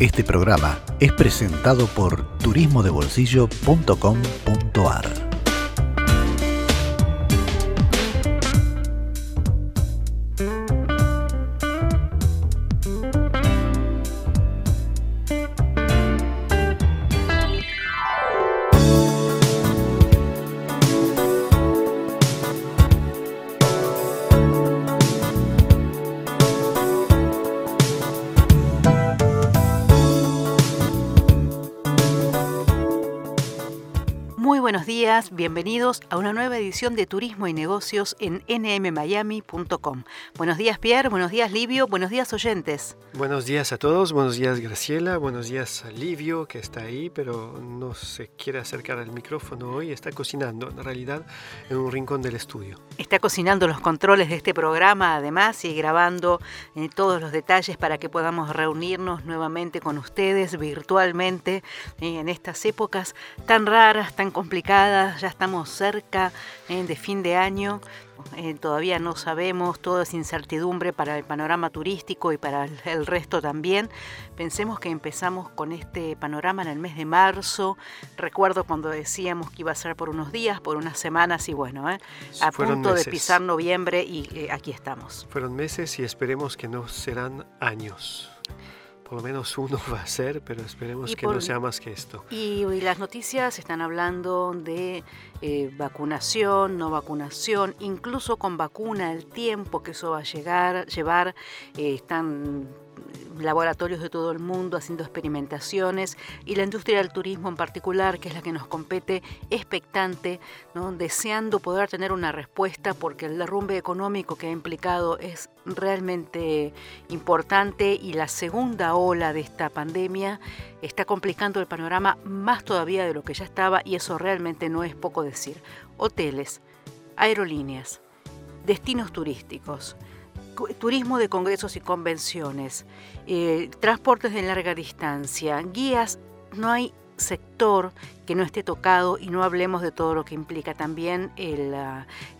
Este programa es presentado por turismodebolsillo.com.ar. bienvenidos a una nueva edición de Turismo y Negocios en nmmiami.com. Buenos días Pierre, buenos días Livio, buenos días oyentes. Buenos días a todos, buenos días Graciela, buenos días a Livio que está ahí pero no se quiere acercar al micrófono hoy, está cocinando en realidad en un rincón del estudio. Está cocinando los controles de este programa además y grabando eh, todos los detalles para que podamos reunirnos nuevamente con ustedes virtualmente eh, en estas épocas tan raras, tan complicadas ya estamos cerca eh, de fin de año, eh, todavía no sabemos, todo es incertidumbre para el panorama turístico y para el, resto también. Pensemos que empezamos con este panorama en el mes de marzo, recuerdo cuando decíamos que iba a ser por unos días, por unas semanas y bueno, eh, a punto de pisar noviembre y aquí estamos. Fueron meses y esperemos que no serán años por lo menos uno va a ser, pero esperemos que no sea más que esto. Y, las noticias están hablando de eh, vacunación, no vacunación, incluso con vacuna, el tiempo que eso va a llegar, llevar, eh, están laboratorios de todo el mundo haciendo experimentaciones y la industria del turismo en particular, que es la que nos compete, expectante, ¿no? deseando poder tener una respuesta porque el derrumbe económico que ha implicado es realmente importante y la segunda ola de esta pandemia está complicando el panorama más todavía de lo que ya estaba y eso realmente no es poco decir. Hoteles, aerolíneas, destinos turísticos, turismo de congresos y convenciones, eh, transportes de larga distancia, guías, no hay sector que no esté tocado y no hablemos de todo lo que implica también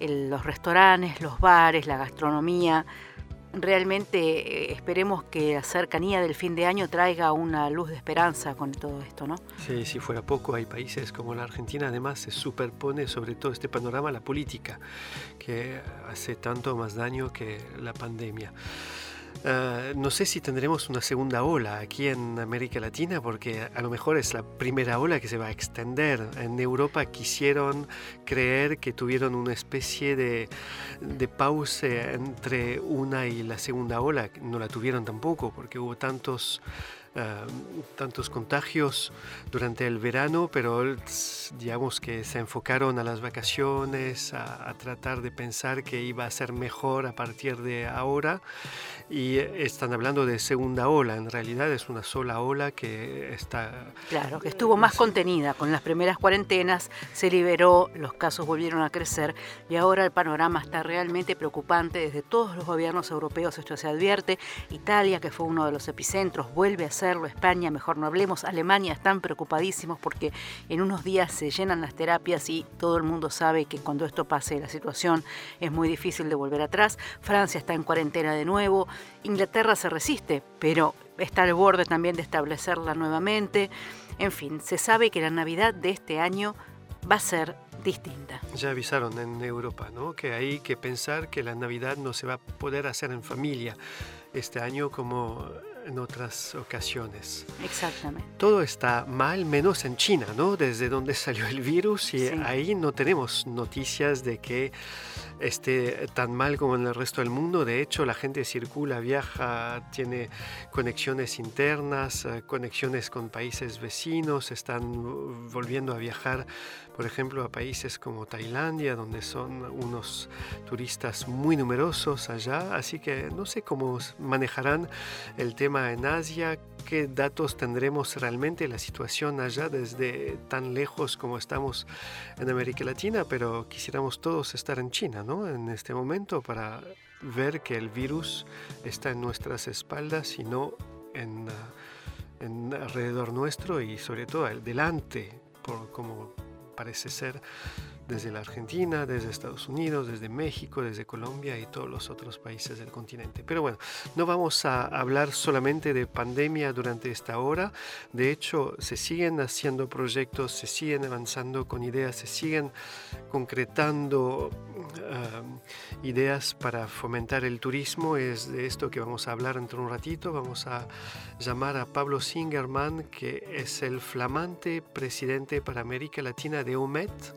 los restaurantes, los bares, la gastronomía, realmente eh, esperemos que la cercanía del fin de año traiga una luz de esperanza con todo esto, ¿no? Sí, si fuera poco, hay países como la Argentina, además se superpone sobre todo este panorama la política, que hace tanto más daño que la pandemia. Ah, no sé si tendremos una segunda ola aquí en América Latina, porque a lo mejor es la primera ola que se va a extender. En Europa quisieron creer que tuvieron una especie de, de pausa entre una y la segunda ola. No la tuvieron tampoco, porque hubo tantos Em, tantos contagios durante el verano, pero digamos que se enfocaron a las vacaciones, a, tratar de pensar que iba a ser mejor a partir de ahora. Y están hablando de segunda ola, en realidad es una sola ola que está... Claro, que estuvo más contenida, con las primeras cuarentenas se liberó, los casos volvieron a crecer y ahora el panorama está realmente preocupante desde todos los gobiernos europeos, esto se advierte, Italia, que fue uno de los epicentros, vuelve a ser España, mejor no hablemos, Alemania están preocupadísimos porque en unos días se llenan las terapias y todo el mundo sabe que cuando esto pase la situación es muy difícil de volver atrás. Francia está en cuarentena de nuevo, Inglaterra se resiste, pero está al borde también de establecerla nuevamente. En fin, se sabe que la Navidad de este año va a ser distinta. Ya avisaron en Europa, ¿no? Que hay que pensar que la Navidad no se va a poder hacer en familia este año como en otras ocasiones. Exactamente. Todo está mal, menos en China, ¿no? Desde donde salió el virus y ahí no tenemos noticias de que esté tan mal como en el resto del mundo. De hecho, la gente circula, viaja, tiene conexiones internas, eh, conexiones con países vecinos, están volviendo a viajar por ejemplo, a países como Tailandia, donde son unos turistas muy numerosos allá, así que no sé cómo manejarán el tema en Asia, qué datos tendremos realmente la situación allá desde tan lejos como estamos en América Latina, pero quisiéramos todos estar en China, ¿no? En este momento para ver que el virus está en nuestras espaldas y no en, en alrededor nuestro y sobre todo delante, por como parece ser desde la Argentina, desde Estados Unidos, desde México, desde Colombia y todos los otros países del continente. Pero bueno, no vamos a hablar solamente de pandemia durante esta hora. De hecho, se siguen haciendo proyectos, se siguen avanzando con ideas, se siguen concretando um, ideas para fomentar el turismo. Es de esto que vamos a hablar dentro de un ratito. Vamos a llamar a Pablo Singerman, que es el flamante presidente para América Latina de OMET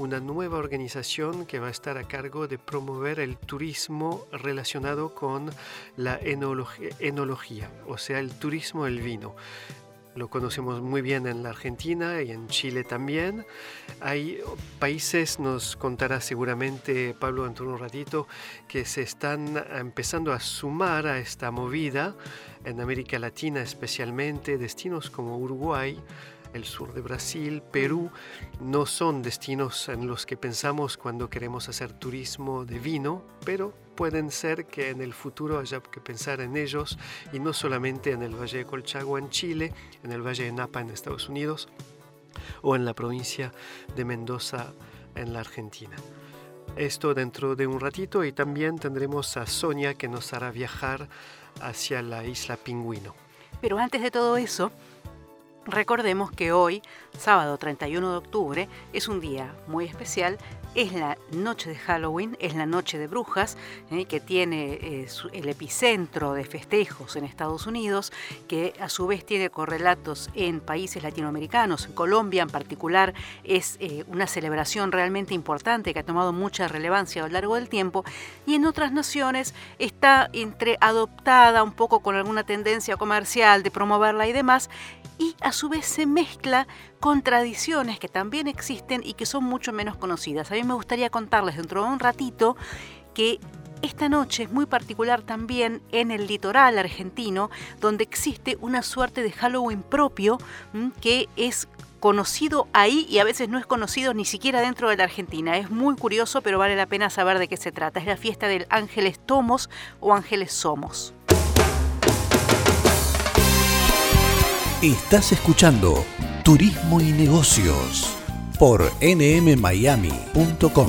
una nueva organización que va a estar a cargo de promover el turismo relacionado con la enología, o sea, el turismo del vino. Lo conocemos muy bien en la Argentina y en Chile también. Hay países, nos contará seguramente Pablo dentro de un ratito, que se están empezando a sumar a esta movida en América Latina especialmente, destinos como Uruguay, el sur de Brasil, Perú, no son destinos en los que pensamos cuando queremos hacer turismo de vino, pero pueden ser que en el futuro haya que pensar en ellos y no solamente en el Valle de Colchagua en Chile, en el Valle de Napa en Estados Unidos o en la provincia de Mendoza en la Argentina. Esto dentro de un ratito y también tendremos a Sonia que nos hará viajar hacia la isla Pingüino. Pero antes de todo eso, Recordemos que hoy, sábado 31 de octubre, es un día muy especial es la noche de Halloween, es la noche de brujas, eh, que tiene eh, el epicentro de festejos en Estados Unidos, que a su vez tiene correlatos en países latinoamericanos. En Colombia en particular es eh, una celebración realmente importante que ha tomado mucha relevancia a lo largo del tiempo y en otras naciones está entre adoptada un poco con alguna tendencia comercial de promoverla y demás y a su vez se mezcla con tradiciones que también existen y que son mucho menos conocidas. A mí me gustaría contarles dentro de un ratito que esta noche es muy particular también en el litoral argentino, donde existe una suerte de Halloween propio que es conocido ahí y a veces no es conocido ni siquiera dentro de la Argentina. Es muy curioso, pero vale la pena saber de qué se trata. Es la fiesta del Ángeles Tomos o Ángeles Somos. Estás escuchando Turismo y Negocios por nmmiami.com.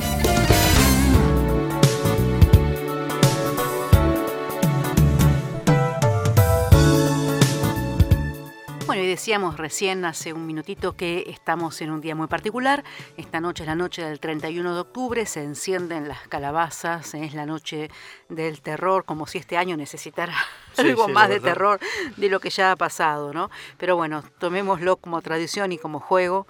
decíamos recién hace un minutito que estamos en un día muy particular. Esta noche es la noche del 31 de octubre, se encienden las calabazas, es la noche del terror, como si este año necesitara algo más de terror de lo que ya ha pasado, ¿no? Pero bueno, tomémoslo como tradición y como juego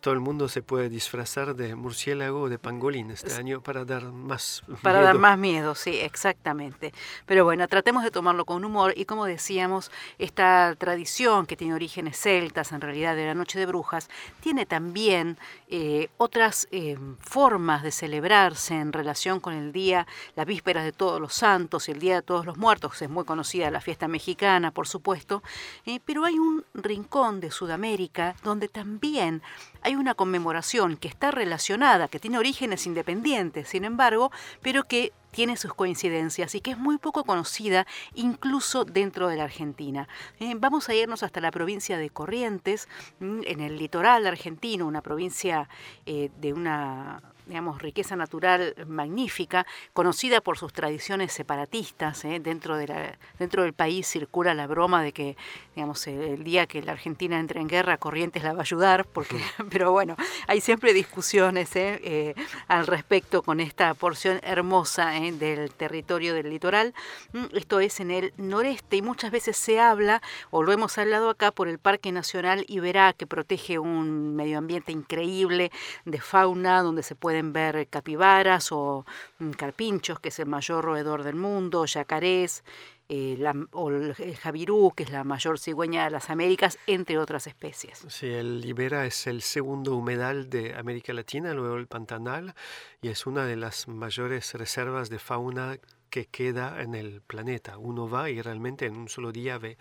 todo el mundo se puede disfrazar de murciélago o de pangolín este año para dar más para dar más miedo, sí, exactamente. Pero bueno, tratemos de tomarlo con humor y como decíamos, esta tradición que tiene orígenes celtas, en realidad de la Noche de Brujas, tiene también eh, otras eh, formas de celebrarse en relación con el día, la víspera de todos los santos y el Día de todos los muertos, es muy conocida la fiesta mexicana, por supuesto, eh, pero hay un rincón de Sudamérica donde también hay una conmemoración que está relacionada, que tiene orígenes independientes, sin embargo, pero que tiene sus coincidencias y que es muy poco conocida incluso dentro de la Argentina. Eh, vamos a irnos hasta la provincia de Corrientes, mm, en el litoral argentino, una provincia eh, de una digamos, riqueza natural magnífica, conocida por sus tradiciones separatistas. ¿eh? Dentro, de la, dentro del país circula la broma de que, digamos, el día que la Argentina entre en guerra, Corrientes la va a ayudar, porque, pero bueno, hay siempre discusiones ¿eh? Eh, al respecto con esta porción hermosa del territorio del litoral. Mm, esto es en el noreste y muchas veces se habla, o lo hemos hablado acá, por el Parque Nacional Iberá, que protege un medio ambiente increíble de fauna, donde se puede ver capibaras o mm, carpinchos, que es el mayor roedor del mundo, yacarés, eh, o el javirú, que es la mayor cigüeña de las Américas, entre otras especies. Sí, el Libera es el segundo humedal de América Latina, luego el Pantanal, y es una de las mayores reservas de fauna que queda en el planeta. Uno va y realmente en un solo día ve,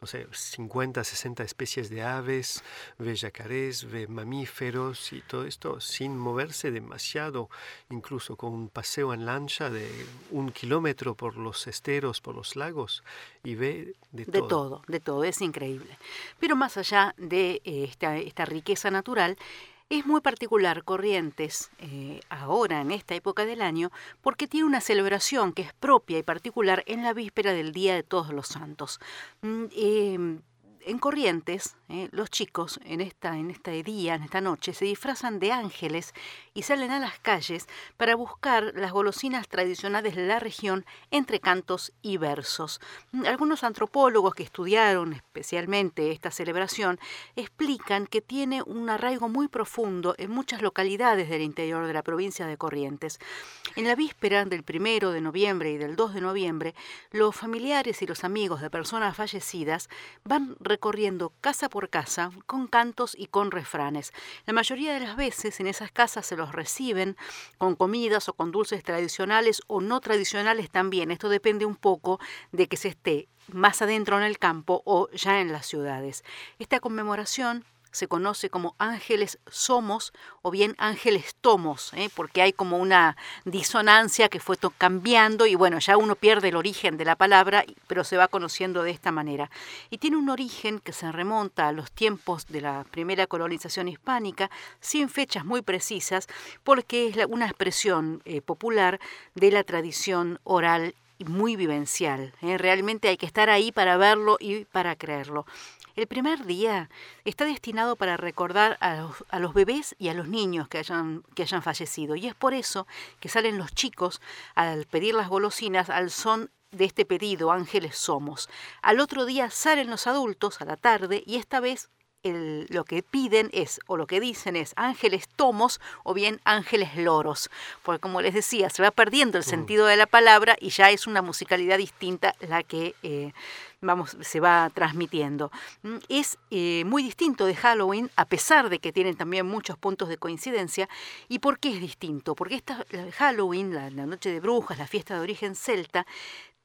no sé, 50, 60 especies de aves, ve yacarés, ve mamíferos y todo esto sin moverse demasiado, incluso con un paseo en lancha de un kilómetro por los esteros, por los lagos y ve de, todo. De todo, de todo, es increíble. Pero más allá de eh, esta, esta riqueza natural, es muy particular Corrientes eh, ahora, en esta época del año, porque tiene una celebración que es propia y particular en la víspera del Día de Todos los Santos. Mm, em, en Corrientes, eh, los chicos en esta, en este día, en esta noche, se disfrazan de ángeles y salen a las calles para buscar las golosinas tradicionales de la región entre cantos y versos. Mm, algunos antropólogos que estudiaron especialmente esta celebración explican que tiene un arraigo muy profundo en muchas localidades del interior de la provincia de Corrientes. En la víspera del primero de noviembre y del 2 de noviembre, los familiares y los amigos de personas fallecidas van recorriendo casa por casa con cantos y con refranes. La mayoría de las veces en esas casas se los reciben con comidas o con dulces tradicionales o no tradicionales también. Esto depende un poco de que se esté más adentro en el campo o ya en las ciudades. Esta conmemoración se conoce como ángeles somos o bien ángeles tomos, ¿eh? porque hay como una disonancia que fue cambiando y bueno, ya uno pierde el origen de la palabra, pero se va conociendo de esta manera. Y tiene un origen que se remonta a los tiempos de la primera colonización hispánica, sin fechas muy precisas, porque es una expresión eh, popular de la tradición oral muy vivencial. ¿eh? Realmente hay que estar ahí para verlo y para creerlo. El primer día está destinado para recordar a los, bebés y a los niños que hayan, que hayan fallecido. Y es por eso que salen los chicos al pedir las golosinas al son de este pedido, ángeles somos. Al otro día salen los adultos a la tarde y esta vez lo que piden es, o lo que dicen es ángeles tomos o bien ángeles loros, porque como les decía, se va perdiendo el mm. sentido de la palabra y ya es una musicalidad distinta la que eh, vamos, se va transmitiendo. Mm, es eh, muy distinto de Halloween, a pesar de que tienen también muchos puntos de coincidencia. ¿Y por qué es distinto? Porque esta, Halloween, la, la Noche de Brujas, la fiesta de origen celta,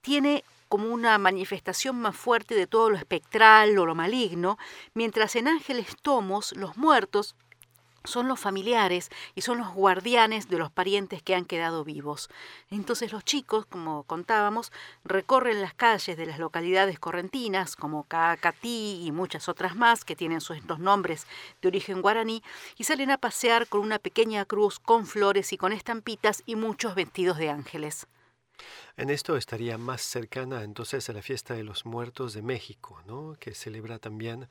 tiene como una manifestación más fuerte de todo lo espectral o lo maligno, mientras en Ángeles Tomos los muertos son los familiares y son los guardianes de los parientes que han quedado vivos. Entonces los chicos, como contábamos, recorren las calles de las localidades correntinas como Caacatí y muchas otras más que tienen sus nombres de origen guaraní y salen a pasear con una pequeña cruz con flores y con estampitas y muchos vestidos de ángeles. En esto estaría más cercana entonces a la fiesta de los muertos de México, ¿no? que celebra también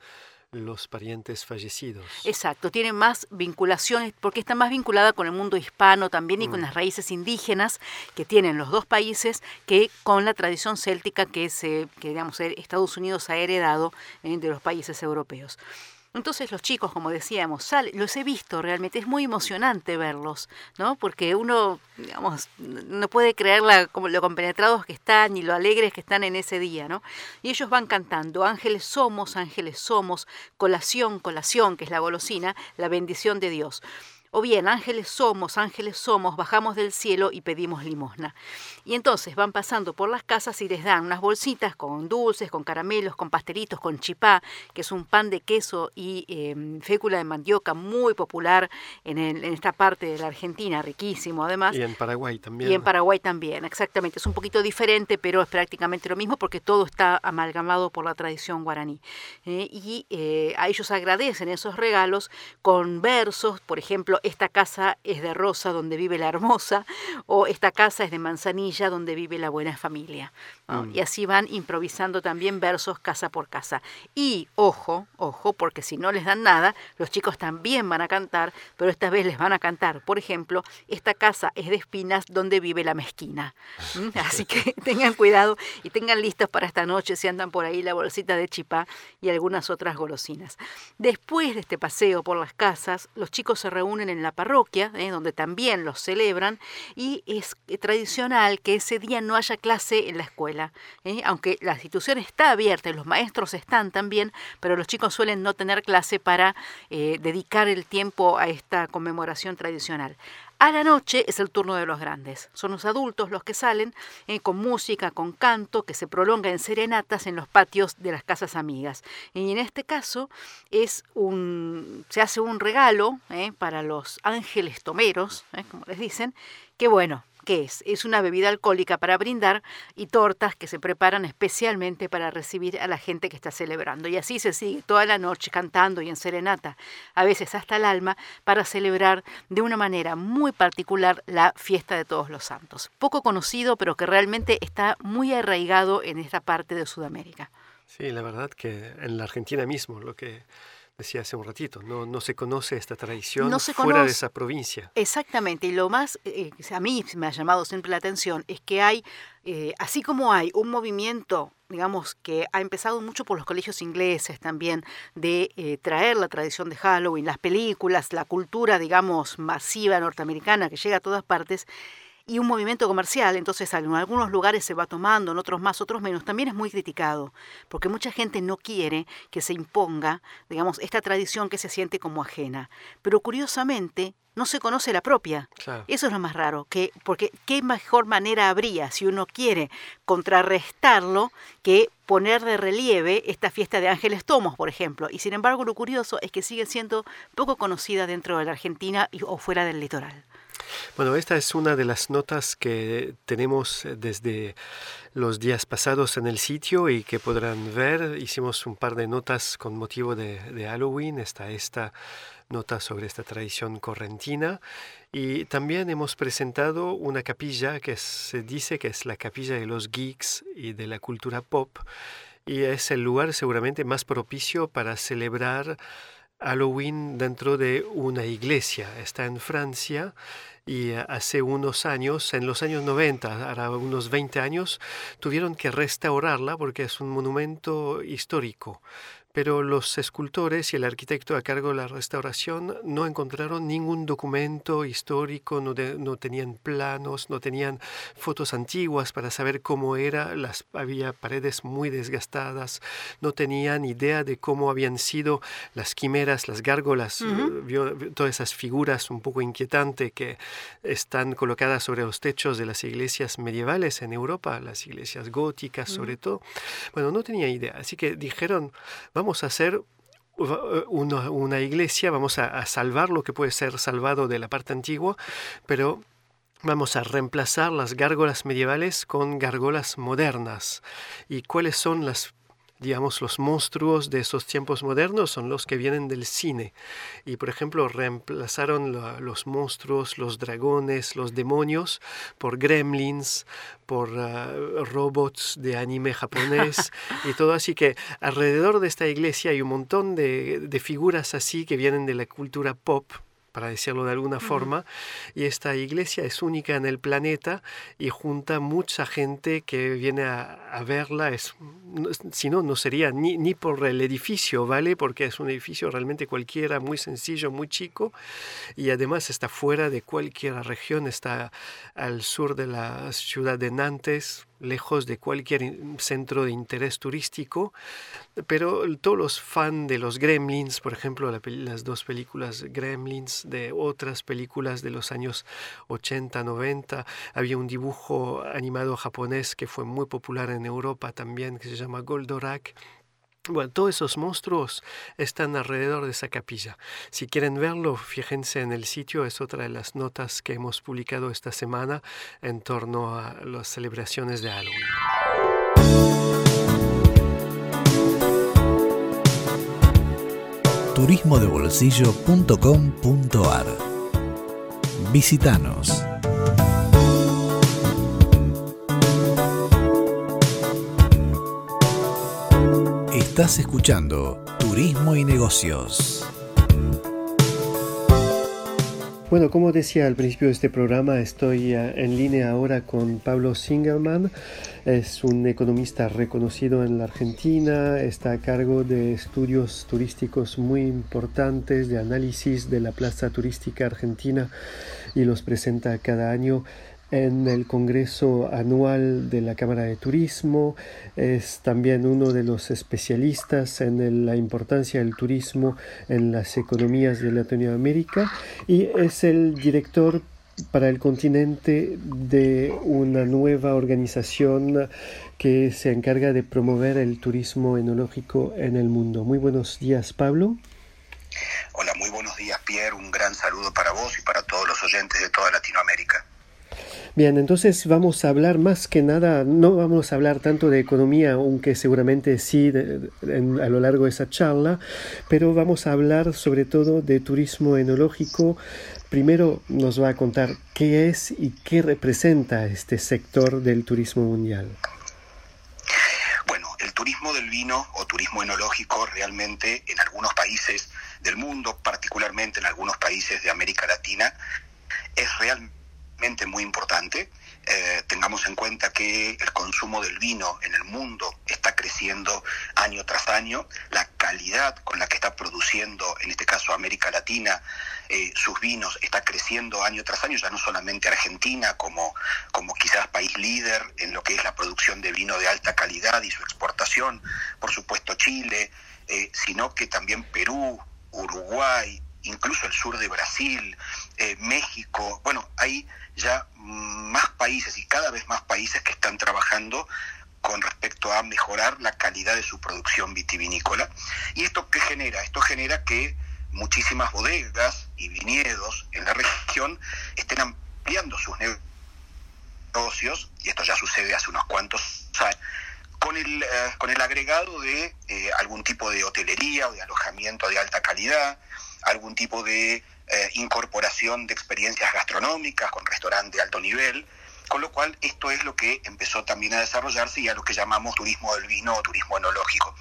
los parientes fallecidos. Exacto, tiene más vinculaciones, porque está más vinculada con el mundo hispano también y con mm. las raíces indígenas que tienen los dos países que con la tradición céltica que, se, que digamos, Estados Unidos ha heredado eh, de los países europeos. Entonces los chicos, como decíamos, los he visto realmente, es muy emocionante verlos, ¿no? Porque uno, digamos, no puede creer como lo compenetrados que están y lo alegres que están en ese día, ¿no? Y ellos van cantando, ángeles somos, ángeles somos, colación, colación, que es la golosina, la bendición de Dios. O bien, ángeles somos, ángeles somos, bajamos del cielo y pedimos limosna. Y entonces van pasando por las casas y les dan unas bolsitas con dulces, con caramelos, con pastelitos, con chipá, que es un pan de queso y em, fécula de mandioca muy popular en, esta parte de la Argentina, riquísimo además. Y en Paraguay también. Y en Paraguay también, exactamente. Es un poquito diferente, pero es prácticamente lo mismo porque todo está amalgamado por la tradición guaraní. ¿eh? y eh, a ellos agradecen esos regalos con versos, por ejemplo, esta casa es de Rosa donde vive la hermosa, o esta casa es de Manzanilla donde vive la buena familia. Mm. Y así van improvisando también versos casa por casa. Y ojo, ojo, porque si no les dan nada, los chicos también van a cantar, pero esta vez les van a cantar, por ejemplo, esta casa es de espinas donde vive la mezquina. ¿Mm? Así que tengan cuidado y tengan listos para esta noche si andan por ahí la bolsita de chipá y algunas otras golosinas. Después de este paseo por las casas, los chicos se reúnen en en la parroquia, ¿eh? donde también los celebran, y es tradicional que ese día no haya clase en la escuela, ¿eh? aunque la institución está abierta y los maestros están también, pero los chicos suelen no tener clase para eh, dedicar el tiempo a esta conmemoración tradicional. A la noche es el turno de los grandes. Son los adultos los que salen eh, con música, con canto, que se prolonga en serenatas en los patios de las casas amigas. Y en este caso es un, se hace un regalo eh, para los ángeles tomeros, eh, como les dicen, que bueno, ¿Qué es? Es una bebida alcohólica para brindar y tortas que se preparan especialmente para recibir a la gente que está celebrando. Y así se sigue toda la noche cantando y en serenata, a veces hasta el alma, para celebrar de una manera muy particular la fiesta de todos los santos. Poco conocido, pero que realmente está muy arraigado en esta parte de Sudamérica. Sí, la verdad que en la Argentina mismo, lo que decía hace un ratito, no, no se conoce esta tradición fuera de esa provincia. Exactamente, y lo más, eh, a mí me ha llamado siempre la atención, es que hay, eh, así como hay un movimiento, digamos, que ha empezado mucho por los colegios ingleses también, de eh, traer la tradición de Halloween, las películas, la cultura, digamos, masiva norteamericana que llega a todas partes, y un movimiento comercial, entonces en algunos lugares se va tomando, en otros más, otros menos, también es muy criticado, porque mucha gente no quiere que se imponga, digamos, esta tradición que se siente como ajena. Pero curiosamente, no se conoce la propia. Eso es lo más raro, que, porque qué mejor manera habría, si uno quiere contrarrestarlo, que poner de relieve esta fiesta de Ángeles Tomos, por ejemplo. Y sin embargo, lo curioso es que sigue siendo poco conocida dentro de la Argentina o fuera del litoral. Bueno, esta es una de las notas que tenemos desde los días pasados en el sitio y que podrán ver. Hicimos un par de notas con motivo de, Halloween. Está esta nota sobre esta tradición correntina. Y también hemos presentado una capilla que se dice que es la capilla de los geeks y de la cultura pop. Y es el lugar seguramente más propicio para celebrar Halloween dentro de una iglesia. Está en Francia y eh, hace unos años, en los años 90, ahora unos 20 años, tuvieron que restaurarla porque es un monumento histórico pero los escultores y el arquitecto a cargo de la restauración no encontraron ningún documento histórico, no, no, tenían planos, no tenían fotos antiguas para saber cómo era, las, había paredes muy desgastadas, no tenían idea de cómo habían sido las quimeras, las gárgolas, eh, todas esas figuras un poco inquietantes que están colocadas sobre los techos de las iglesias medievales en Europa, las iglesias góticas sobre todo. Bueno, no tenía idea, así que dijeron, vamos vamos a hacer una, iglesia, vamos a, salvar lo que puede ser salvado de la parte antigua, pero vamos a reemplazar las gárgolas medievales con gárgolas modernas. ¿Y cuáles son las digamos, los monstruos de esos tiempos modernos son los que vienen del cine. Y, por ejemplo, reemplazaron los monstruos, los dragones, los demonios por gremlins, por ah, robots de anime japonés y todo. Así que alrededor de esta iglesia hay un montón de figuras así que vienen de la cultura pop para decirlo de alguna forma, y esta iglesia es única en el planeta y junta mucha gente que viene a, verla, es, si no, no sería ni, ni por el edificio, ¿vale? Porque es un edificio realmente cualquiera, muy sencillo, muy chico, y además está fuera de cualquier región, está al sur de la ciudad de Nantes, lejos de cualquier centro de interés turístico, pero todos los fans de los Gremlins, por ejemplo, las dos películas Gremlins, de otras películas de los años 80, 90, había un dibujo animado japonés que fue muy popular en Europa también, que se llama Goldorak, bueno, todos esos monstruos están alrededor de esa capilla. Si quieren verlo, fíjense en el sitio, es otra de las notas que hemos publicado esta semana en torno a las celebraciones de Halloween. turismodebolsillo.com.ar Visítanos. Estás escuchando Turismo y Negocios. Bueno, como decía al principio de este programa, estoy eh, en línea ahora con Pablo Singerman. Es un economista reconocido en la Argentina, está a cargo de estudios turísticos muy importantes, de análisis de la plaza turística argentina y los presenta cada año en el Congreso Anual de la Cámara de Turismo, es también uno de los especialistas en la importancia del turismo en las economías de Latinoamérica y es el director para el continente de una nueva organización que se encarga de promover el turismo enológico en el mundo. Muy buenos días, Pablo. Hola, muy buenos días, Pierre. Un gran saludo para vos y para todos los oyentes de toda Latinoamérica. Bien, entonces vamos a hablar más que nada, no vamos a hablar tanto de economía, aunque seguramente sí a lo largo de esa charla, pero vamos a hablar sobre todo de turismo enológico. Primero nos va a contar qué es y qué representa este sector del turismo mundial. Bueno, el turismo del vino o turismo enológico realmente en algunos países del mundo, particularmente en algunos países de América Latina, es realmente muy importante. Eh, tengamos en cuenta que el consumo del vino en el mundo está creciendo año tras año, la calidad con la que está produciendo, en este caso América Latina, eh, sus vinos está creciendo año tras año, ya no solamente Argentina como, como quizás país líder en lo que es la producción de vino de alta calidad y su exportación, por supuesto Chile, eh, sino que también Perú, Uruguay, incluso el sur de Brasil, México, bueno, hay ya más países y cada vez más países que están trabajando con respecto a mejorar la calidad de su producción vitivinícola. ¿Y esto qué genera? Esto genera que muchísimas bodegas y viñedos en la región estén ampliando sus negocios, y esto ya sucede hace unos cuantos años, con el, eh, con el agregado de eh, algún tipo de hotelería o de alojamiento de alta calidad, algún tipo de eh, incorporación de experiencias gastronómicas con restaurante de alto nivel, con lo cual esto es lo que empezó también a desarrollarse y a lo que llamamos turismo del vino o turismo enológico.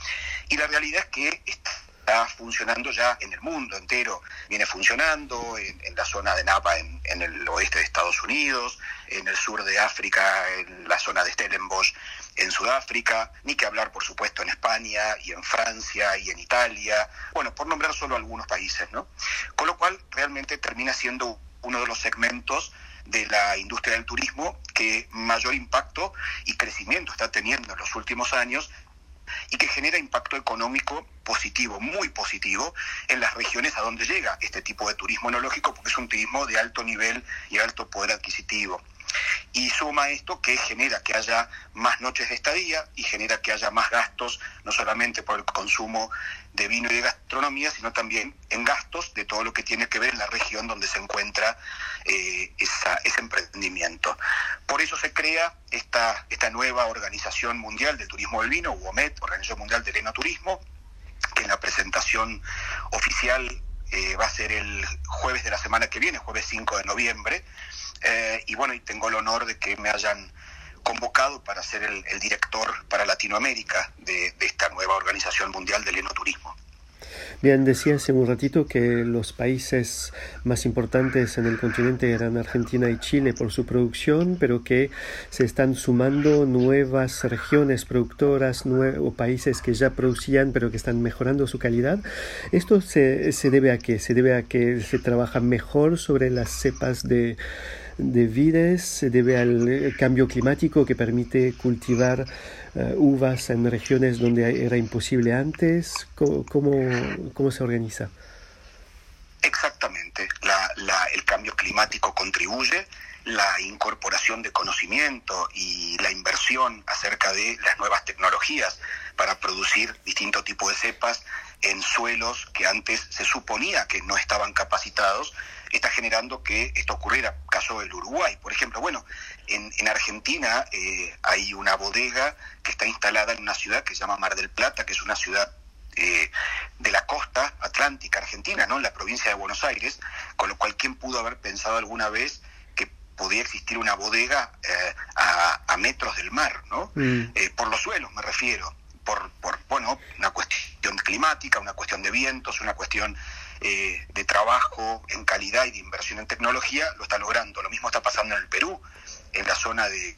Y la realidad es que está funcionando ya en el mundo entero, viene funcionando en, la zona de Napa en, en, el oeste de Estados Unidos, en el sur de África, en la zona de Stellenbosch en Sudáfrica, ni que hablar, por supuesto, en España y en Francia y en Italia, bueno, por nombrar solo algunos países, ¿no? Con lo cual, realmente termina siendo uno de los segmentos de la industria del turismo que mayor impacto y crecimiento está teniendo en los últimos años y que genera impacto económico positivo, muy positivo, en las regiones a donde llega este tipo de turismo enológico, porque es un turismo de alto nivel y alto poder adquisitivo. Y suma esto que genera que haya más noches de estadía y genera que haya más gastos, no solamente por el consumo de vino y de gastronomía, sino también en gastos de todo lo que tiene que ver en la región donde se encuentra eh, ese emprendimiento. Por eso se crea esta, esta nueva Organización Mundial del Turismo del Vino, UOMET, Organización Mundial del Enoturismo, que en la presentación oficial eh, va a ser el jueves de la semana que viene, jueves 5 de noviembre, eh, y bueno, y tengo el honor de que me hayan convocado para ser el, director para Latinoamérica de, esta nueva Organización Mundial del Enoturismo. Bien, decía hace un ratito que los países más importantes en el continente eran Argentina y Chile por su producción, pero que se están sumando nuevas regiones productoras o países que ya producían pero que están mejorando su calidad. ¿Esto se, se debe a qué? ¿Se debe a que se trabaja mejor sobre las cepas de de vides se debe al eh, cambio climático que permite cultivar eh, uvas en regiones donde era imposible antes. ¿Cómo, se organiza? Exactamente. el cambio climático contribuye, la incorporación de conocimiento y la inversión acerca de las nuevas tecnologías para producir distintos tipos de cepas en suelos que antes se suponía que no estaban capacitados está generando que esto ocurriera. Caso del Uruguay, por ejemplo. Bueno, en, Argentina eh, hay una bodega que está instalada en una ciudad que se llama Mar del Plata, que es una ciudad eh, de la costa atlántica argentina, ¿no? En la provincia de Buenos Aires, con lo cual, ¿quién pudo haber pensado alguna vez que podía existir una bodega eh, a, metros del mar, ¿no? Mm. por los suelos, me refiero. Por, por, bueno, una cuestión climática, una cuestión de vientos, una cuestión eh, de trabajo en calidad y de inversión en tecnología, lo está logrando. Lo mismo está pasando en el Perú, en la zona de,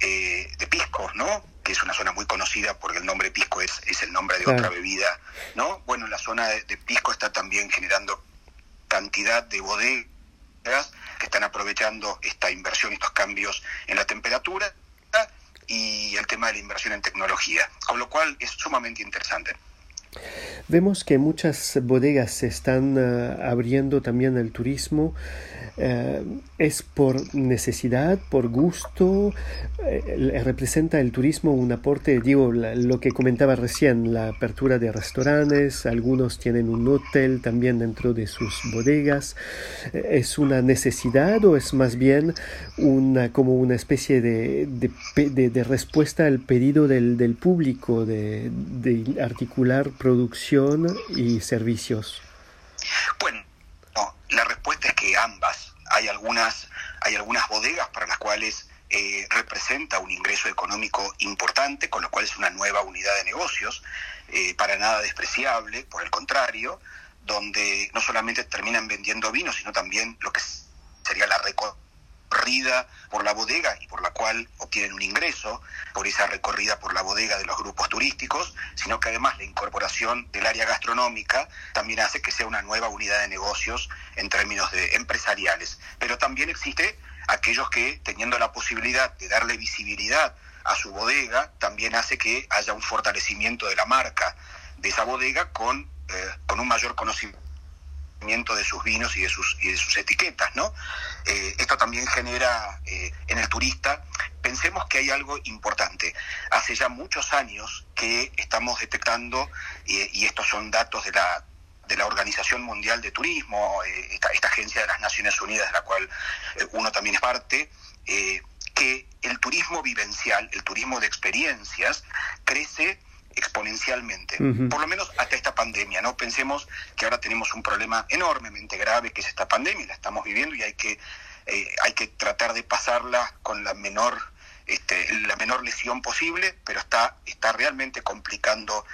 eh, de Pisco, ¿no? que es una zona muy conocida porque el nombre Pisco es, es el nombre de otra bebida, ¿no? Bueno, la zona de, de Pisco está también generando cantidad de bodegas que están aprovechando esta inversión, estos cambios en la temperatura y el tema de la inversión en tecnología, con lo cual es sumamente interesante. Vemos que muchas bodegas se están uh, abriendo también al turismo eh, es por necesidad, por gusto, eh, representa el turismo un aporte, digo, lo que comentaba recién, la apertura de restaurantes, algunos tienen un hotel también dentro de sus bodegas. Eh, ¿Es una necesidad o es más bien una, como una especie de, de, respuesta al pedido del, del público de, de articular producción y servicios? Bueno, la respuesta es que ambas. Hay algunas, hay algunas bodegas para las cuales eh, representa un ingreso económico importante, con lo cual es una nueva unidad de negocios, eh, para nada despreciable, por el contrario, donde no solamente terminan vendiendo vino, sino también lo que sería la recorrida recorrida por la bodega y por la cual obtienen un ingreso por esa recorrida por la bodega de los grupos turísticos, sino que además la incorporación del área gastronómica también hace que sea una nueva unidad de negocios en términos de empresariales. Pero también existe aquellos que, teniendo la posibilidad de darle visibilidad a su bodega, también hace que haya un fortalecimiento de la marca de esa bodega con, eh, con un mayor conocimiento de sus vinos y de sus, y de sus etiquetas, ¿no? Eh, esto también genera eh, en el turista, pensemos que hay algo importante. Hace ya muchos años que estamos detectando, y estos son datos de la, de la Organización Mundial de Turismo, eh, esta, esta, agencia de las Naciones Unidas de la cual uno también es parte, que el turismo vivencial, el turismo de experiencias, crece exponencialmente, por lo menos hasta esta pandemia, ¿no? Pensemos que ahora tenemos un problema enormemente grave que es esta pandemia, la estamos viviendo y hay que, eh, hay que tratar de pasarla con la menor, este, la menor lesión posible, pero está, está realmente complicando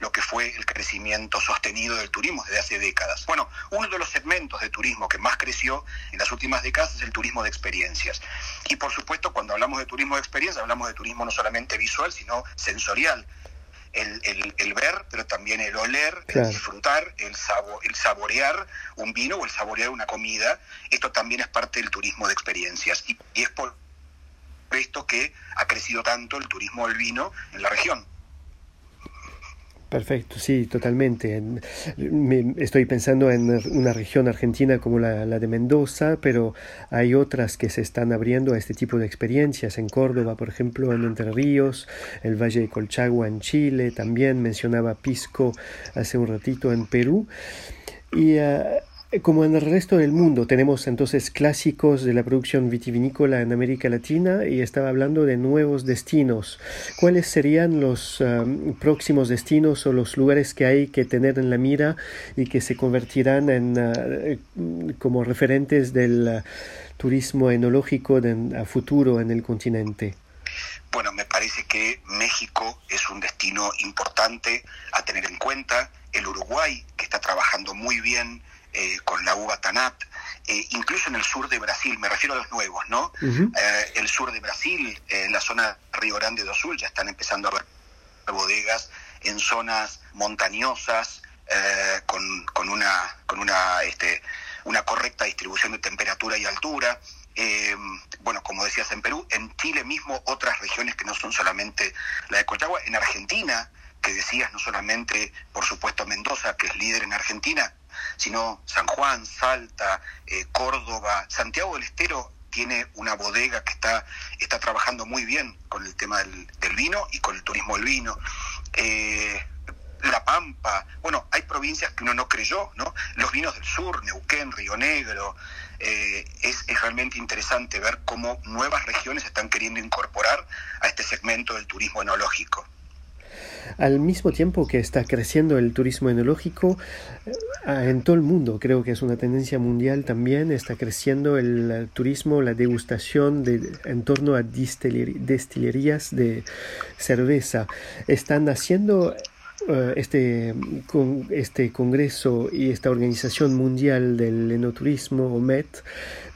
lo que fue el crecimiento sostenido del turismo desde hace décadas. Bueno, uno de los segmentos de turismo que más creció en las últimas décadas es el turismo de experiencias. Y por supuesto, cuando hablamos de turismo de experiencias, hablamos de turismo no solamente visual, sino sensorial. El, ver, pero también el oler, el disfrutar, el, el saborear un vino o el saborear una comida. Esto también es parte del turismo de experiencias. y es por esto que ha crecido tanto el turismo del vino en la región. Perfecto, sí, totalmente. estoy pensando en una región argentina como la, de Mendoza, pero hay otras que se están abriendo a este tipo de experiencias. En Córdoba, por ejemplo, en Entre Ríos, el Valle de Colchagua en Chile, también mencionaba Pisco hace un ratito en Perú. Y ah, como en el resto del mundo, tenemos entonces clásicos de la producción vitivinícola en América Latina y estaba hablando de nuevos destinos. ¿Cuáles serían los um, próximos destinos o los lugares que hay que tener en la mira y que se convertirán en uh, como referentes del uh, turismo enológico a futuro en el continente? Bueno, me parece que México es un destino importante a tener en cuenta. El Uruguay, que está trabajando muy bien eh, con la uva Tanat, eh, incluso en el sur de Brasil, me refiero a los nuevos, ¿no? Eh, el sur de Brasil, en la zona Río Grande do Sul, ya están empezando a ver bodegas en zonas montañosas, con, con, una, con una, este, una correcta distribución de temperatura y altura. bueno, como decías en Perú, en Chile mismo otras regiones que no son solamente la de Colchagua, en Argentina, que decías no solamente, por supuesto, Mendoza, que es líder en Argentina, sino San Juan, Salta, eh, Córdoba, Santiago del Estero tiene una bodega que está, está trabajando muy bien con el tema del, vino y con el turismo del vino. Eh, la Pampa, bueno, hay provincias que uno no creyó, ¿no? Los vinos del sur, Neuquén, Río Negro, eh, es, es, realmente interesante ver cómo nuevas regiones están queriendo incorporar a este segmento del turismo enológico. Al mismo tiempo que está creciendo el turismo enológico eh, en todo el mundo, creo que es una tendencia mundial también, está creciendo el turismo, la degustación de, en torno a destilerías de cerveza. Están haciendo eh, este, con, este congreso y esta organización mundial del enoturismo, OMET,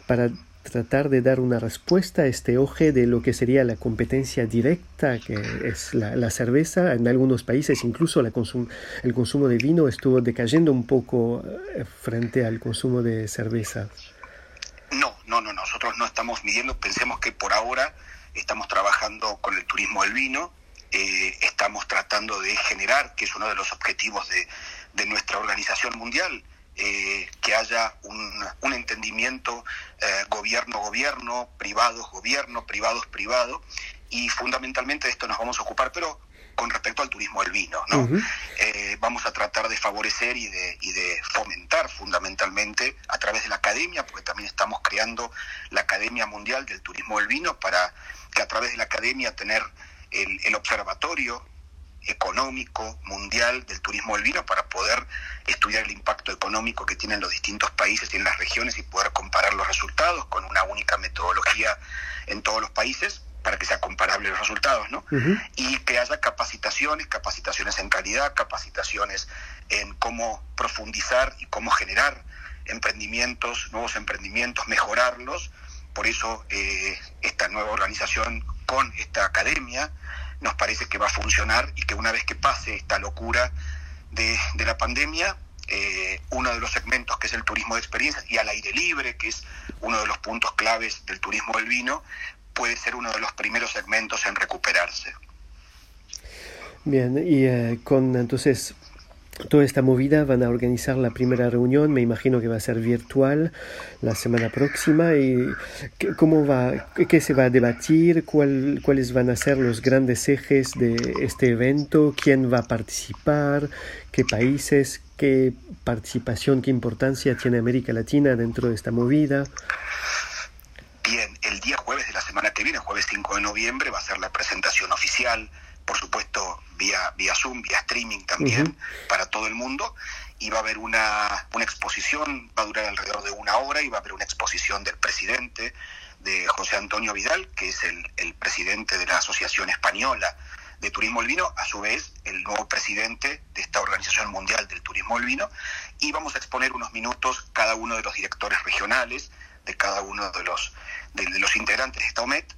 para tratar de dar una respuesta a este oje de lo que sería la competencia directa, que es la, cerveza. En algunos países incluso la el consumo de vino estuvo decayendo un poco eh, frente al consumo de cerveza. No, no, no, nosotros no estamos midiendo, pensemos que por ahora estamos trabajando con el turismo del vino, eh, estamos tratando de generar, que es uno de los objetivos de, de nuestra organización mundial, eh, que haya un entendimiento eh, gobierno-gobierno, privados-gobierno, privados-privado, y fundamentalmente de esto nos vamos a ocupar, pero con respecto al turismo del vino, ¿no? Eh, vamos a tratar de favorecer y de, y de fomentar fundamentalmente a través de la academia, porque también estamos creando la Academia Mundial del Turismo del Vino para que a través de la academia tener el, el observatorio económico mundial del turismo del vino para poder estudiar el impacto económico que tienen los distintos países y en las regiones y poder comparar los resultados con una única metodología en todos los países para que sea comparable los resultados, ¿no? Y que haya capacitaciones, capacitaciones en calidad, capacitaciones en cómo profundizar y cómo generar emprendimientos, nuevos emprendimientos, mejorarlos. Por eso eh, esta nueva organización con esta academia nos parece que va a funcionar y que una vez que pase esta locura de, la pandemia, eh, uno de los segmentos que es el turismo de experiencia y al aire libre, que es uno de los puntos claves del turismo del vino, puede ser uno de los primeros segmentos en recuperarse. Bien, y eh, con entonces toda esta movida van a organizar la primera reunión, me imagino que va a ser virtual la semana próxima y cómo va, qué se va a debatir, cuál, cuáles van a ser los grandes ejes de este evento, quién va a participar, qué países, qué participación, qué importancia tiene América Latina dentro de esta movida. Bien, el día jueves de la semana que viene, jueves 5 de noviembre, va a ser la presentación oficial por supuesto vía, vía Zoom, vía streaming también para todo el mundo. Y va a haber una, una exposición, va a durar alrededor de una hora y va a haber una exposición del presidente, de José Antonio Vidal, que es el, el presidente de la Asociación Española de Turismo del Vino, a su vez el nuevo presidente de esta Organización Mundial del Turismo del Vino, y vamos a exponer unos minutos cada uno de los directores regionales, de cada uno de los, de, los integrantes de esta OMET,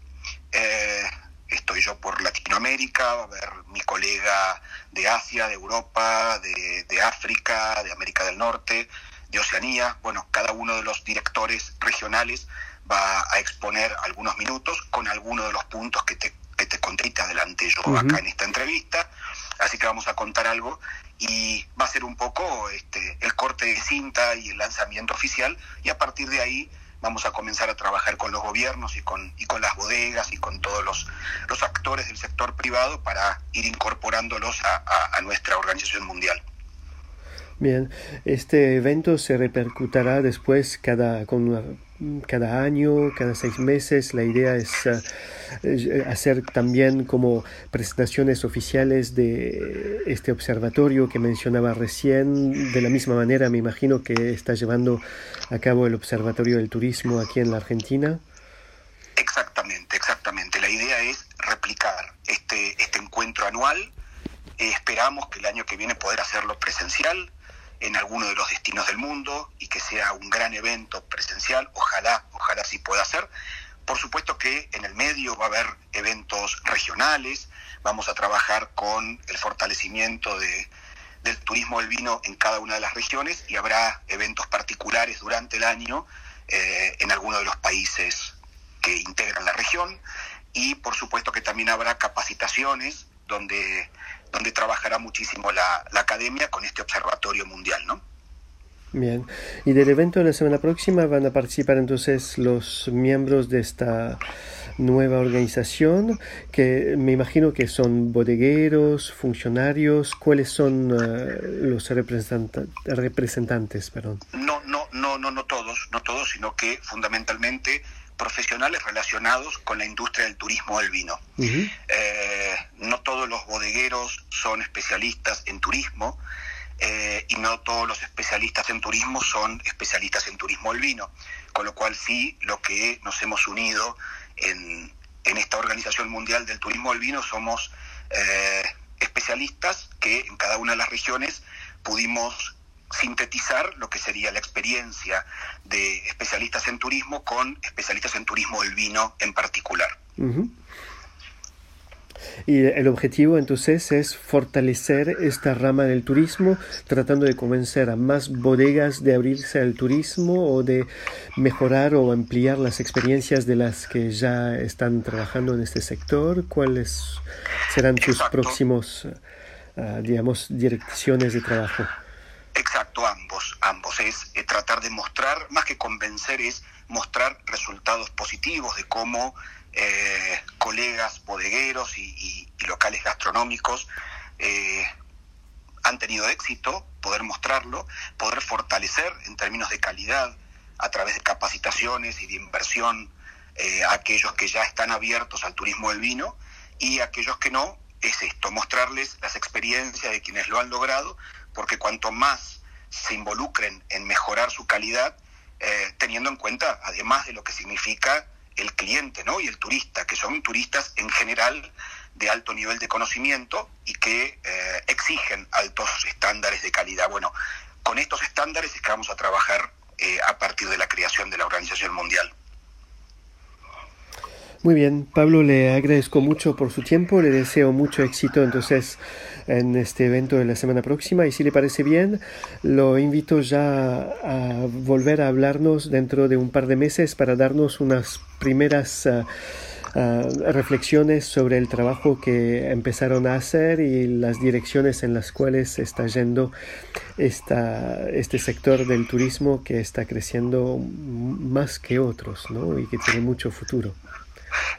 eh, estoy yo por Latinoamérica, va a haber mi colega de Asia, de Europa, de, África, de América del Norte, de Oceanía. Bueno, cada uno de los directores regionales va a exponer algunos minutos con algunos de los puntos que te, que te conté y te adelanté yo acá en esta entrevista. Así que vamos a contar algo y va a ser un poco este, el corte de cinta y el lanzamiento oficial y a partir de ahí vamos a comenzar a trabajar con los gobiernos y con, y con las bodegas y con todos los, los actores del sector privado para ir incorporándolos a, nuestra organización mundial. Bien, este evento se repercutirá después cada, con cada año, cada seis meses. La idea es eh, hacer también como presentaciones oficiales de este observatorio que mencionaba recién. De la misma manera, me imagino que está llevando a cabo el Observatorio del Turismo aquí en la Argentina. Exactamente, exactamente. La idea es replicar este, este encuentro anual. esperamos que el año que viene poder hacerlo presencial en alguno de los destinos del mundo y que sea un gran evento presencial, ojalá, ojalá sí pueda ser. Por supuesto que en el medio va a haber eventos regionales, vamos a trabajar con el fortalecimiento de, del turismo del vino en cada una de las regiones y habrá eventos particulares durante el año eh, en algunos de los países que integran la región y por supuesto que también habrá capacitaciones donde donde trabajará muchísimo la, academia con este observatorio mundial, ¿no? Bien, y del evento de la semana próxima van a participar entonces los miembros de esta nueva organización, que me imagino que son bodegueros, funcionarios, ¿cuáles son uh, los representantes? Perdón? No, no, no, no, no todos, no todos, sino que fundamentalmente profesionales relacionados con la industria del turismo del vino. Eh, no todos los bodegueros son especialistas en turismo eh, y no todos los especialistas en turismo son especialistas en turismo del vino, con lo cual sí, lo que nos hemos unido en, esta Organización Mundial del Turismo del Vino somos eh, especialistas que en cada una de las regiones pudimos sintetizar lo que sería la experiencia de especialistas en turismo con especialistas en turismo del vino en particular. Y el objetivo entonces es fortalecer esta rama del turismo, tratando de convencer a más bodegas de abrirse al turismo o de mejorar o ampliar las experiencias de las que ya están trabajando en este sector. ¿Cuáles serán sus próximos, uh, digamos, direcciones de trabajo? Exacto, ambos, ambos. Es eh, tratar de mostrar, más que convencer, es mostrar resultados positivos de cómo eh, colegas bodegueros y, locales gastronómicos eh, han tenido éxito, poder mostrarlo, poder fortalecer en términos de calidad a través de capacitaciones y de inversión a aquellos que ya están abiertos al turismo del vino y aquellos que no, es esto, mostrarles las experiencias de quienes lo han logrado, porque cuanto más se involucren en mejorar su calidad, teniendo en cuenta, además de lo que significa el cliente ¿no? y el turista, que son turistas en general de alto nivel de conocimiento y que eh, exigen altos estándares de calidad. Bueno, con estos estándares es que vamos a trabajar eh, a partir de la creación de la Organización Mundial. Muy bien, Pablo, le agradezco mucho por su tiempo, le deseo mucho éxito entonces en este evento de la semana próxima y si le parece bien, lo invito ya a volver a hablarnos dentro de un par de meses para darnos unas primeras ah, reflexiones sobre el trabajo que empezaron a hacer y las direcciones en las cuales está yendo esta, este sector del turismo que está creciendo más que otros ¿no? y que tiene mucho futuro.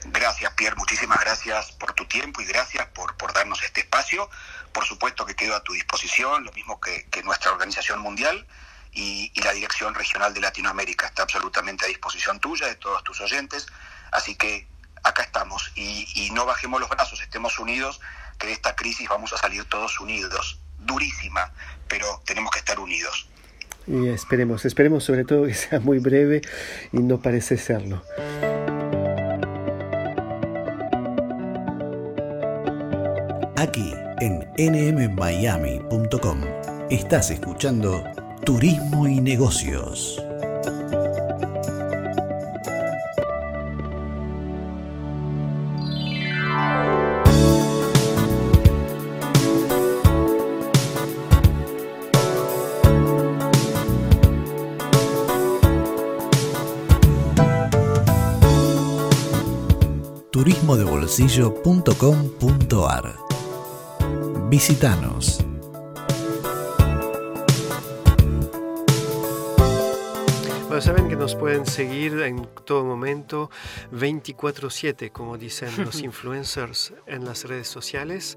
Gracias, Pierre. Muchísimas gracias por tu tiempo y gracias por, por darnos este espacio. Por supuesto que quedo a tu disposición, lo mismo que, nuestra organización mundial y, la Dirección Regional de Latinoamérica. Está absolutamente a disposición tuya, de todos tus oyentes. Así que acá estamos y, y no bajemos los brazos, estemos unidos, que de esta crisis vamos a salir todos unidos. Durísima, pero tenemos que estar unidos. Y esperemos, esperemos sobre todo que sea muy breve y no parece serlo. Aquí en nmmiami.com estás escuchando Turismo y Negocios. turismodebolsillo.com.ar Visítanos. Saben que nos pueden seguir en todo momento 24/7, como dicen los influencers en las redes sociales,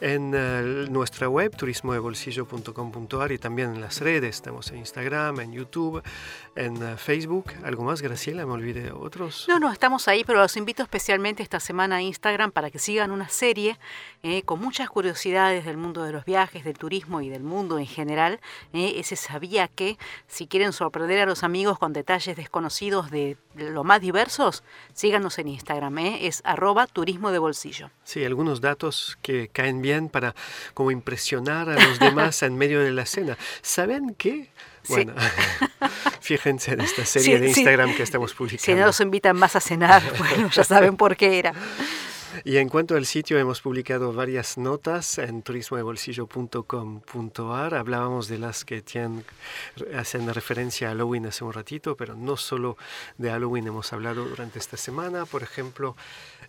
en eh, nuestra web turismodebolsillo.com.ar y también en las redes, estamos en Instagram, en YouTube, en eh, Facebook. ¿Algo más, Graciela? ¿Me olvidé de otros? No, no, estamos ahí, pero los invito especialmente esta semana a Instagram para que sigan una serie eh, con muchas curiosidades del mundo de los viajes, del turismo y del mundo en general. ese sabía que, si quieren sorprender a los amigos con detalles desconocidos de lo más diversos, síganos en Instagram, ¿eh? es arroba turismo de bolsillo. Sí, algunos datos que caen bien para como impresionar a los demás en medio de la cena. ¿Saben qué? Bueno, fíjense en esta serie de Instagram que estamos publicando. Si no los invitan más a cenar, bueno, ya saben por qué era. Y en cuanto al sitio, hemos publicado varias notas en turismodebolsillo.com.ar. Hablábamos de las que tienen, hacen referencia a Halloween hace un ratito, pero no solo de Halloween hemos hablado durante esta semana. Por ejemplo,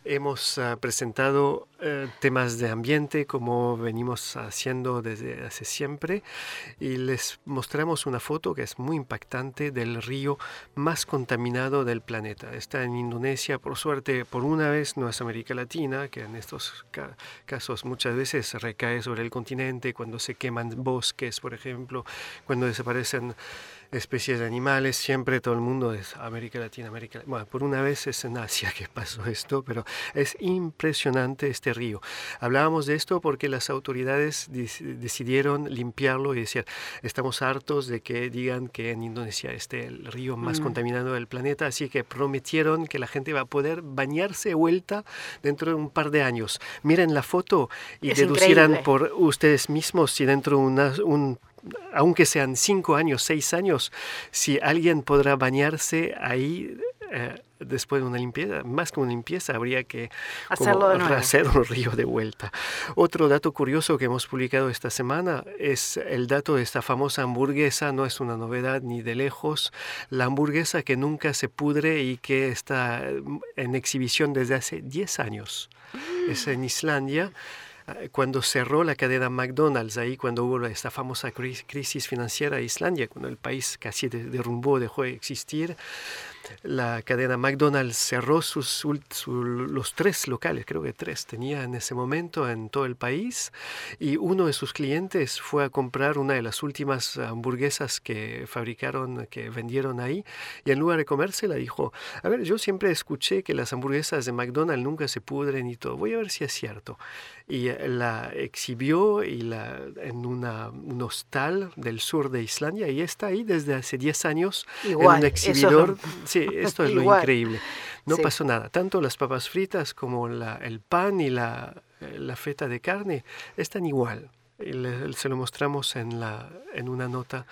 Hemos ah, presentado eh, temas de ambiente como venimos haciendo desde hace siempre y les mostramos una foto que es muy impactante del río más contaminado del planeta. Está en Indonesia, por suerte, por una vez no es América Latina, que en estos casos muchas veces recae sobre el continente cuando se queman bosques, por ejemplo, cuando desaparecen especies de animales, siempre todo el mundo es América Latina, América Bueno, por una vez es en Asia que pasó esto, pero es impresionante este río. Hablábamos de esto porque las autoridades decidieron limpiarlo y decir, estamos hartos de que digan que en Indonesia este el río más mm. contaminado del planeta, así que prometieron que la gente va a poder bañarse vuelta dentro de un par de años. Miren la foto y deducirán por ustedes mismos si dentro de un aunque sean cinco años, seis años, si alguien podrá bañarse ahí eh, después de una limpieza, más que una limpieza, habría que hacer un río de vuelta. Otro dato curioso que hemos publicado esta semana es el dato de esta famosa hamburguesa, no es una novedad ni de lejos, la hamburguesa que nunca se pudre y que está en exhibición desde hace 10 años. Es en Islandia cuando cerró la cadena McDonald's, ahí cuando hubo esta famosa crisis financiera en Islandia, cuando el país casi derrumbó, dejó de existir, la cadena McDonald's cerró sus, los tres locales, creo que tres tenía en ese momento en todo el país, y uno de sus clientes fue a comprar una de las últimas hamburguesas que fabricaron, que vendieron ahí, y en lugar de comérsela dijo, a ver, yo siempre escuché que las hamburguesas de McDonald's nunca se pudren y todo, voy a ver si es cierto. Y la exhibió y la, en una, un hostal del sur de Islandia y está ahí desde hace 10 años en un exhibidor. Sí, esto es lo increíble. No pasó nada. Tanto las papas fritas como la, el pan y la, la, feta de carne están igual. se lo mostramos en, la, en una nota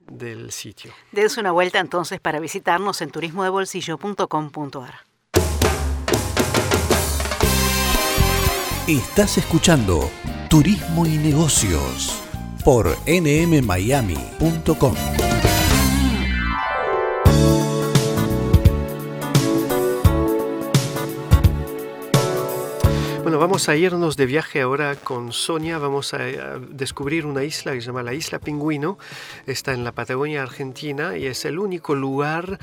del sitio. Des una vuelta entonces para visitarnos en turismodebolsillo.com.ar. Estás escuchando Turismo y Negocios por nmmiami.com. Bueno, vamos a irnos de viaje ahora con Sonia. Vamos a, descubrir una isla que se llama la Isla Pingüino. Está en la Patagonia Argentina y es el único lugar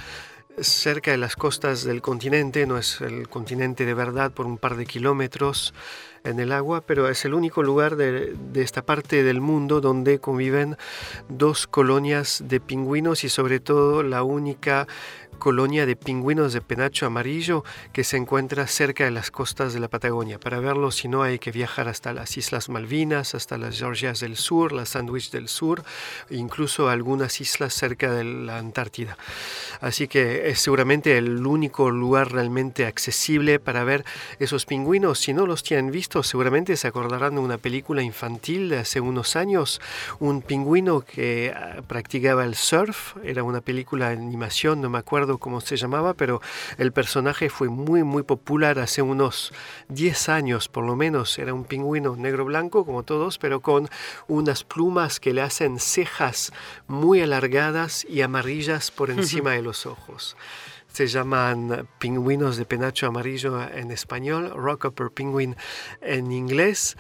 cerca de las costas del continente. No es el continente de verdad por un par de kilómetros en el agua, pero es el único lugar de, esta parte del mundo donde conviven dos colonias de pingüinos y sobre todo la única colonia de pingüinos de penacho amarillo que se encuentra cerca de las costas de la Patagonia. Para verlo, si no, hay que viajar hasta las Islas Malvinas, hasta las Georgias del Sur, las Sandwich del Sur, incluso algunas islas cerca de la Antártida. Así que es seguramente el único lugar realmente accesible para ver esos pingüinos. Si no los tienen visto, seguramente se acordarán de una película infantil de hace unos años, un pingüino que ah, practicaba el surf, era una película de animación, no me acuerdo cómo se llamaba, pero el personaje fue muy, muy popular hace unos 10 años por lo menos. Era un pingüino negro-blanco como todos, pero con unas plumas que le hacen cejas muy alargadas y amarillas por encima de los ojos se llaman pingüinos de penacho amarillo en español, Rockhopper Penguin en inglés.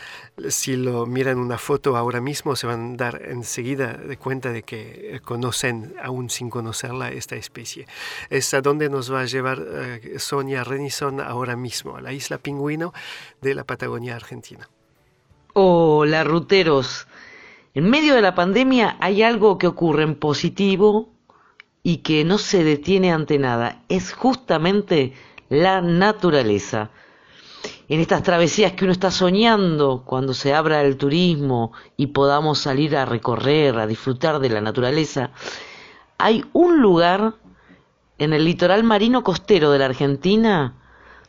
Si lo miran una foto ahora mismo se van a dar enseguida de cuenta de que conocen, aún sin conocerla, esta especie. Es a donde nos va a llevar eh, Sonia Renison ahora mismo, a la isla Pingüino de la Patagonia Argentina. Hola, ruteros. En medio de la pandemia hay algo que ocurre en positivo y que no se detiene ante nada. Es justamente la naturaleza. En estas travesías que uno está soñando cuando se abra el turismo y podamos salir a recorrer, a disfrutar de la naturaleza, hay un lugar en el litoral marino costero de la Argentina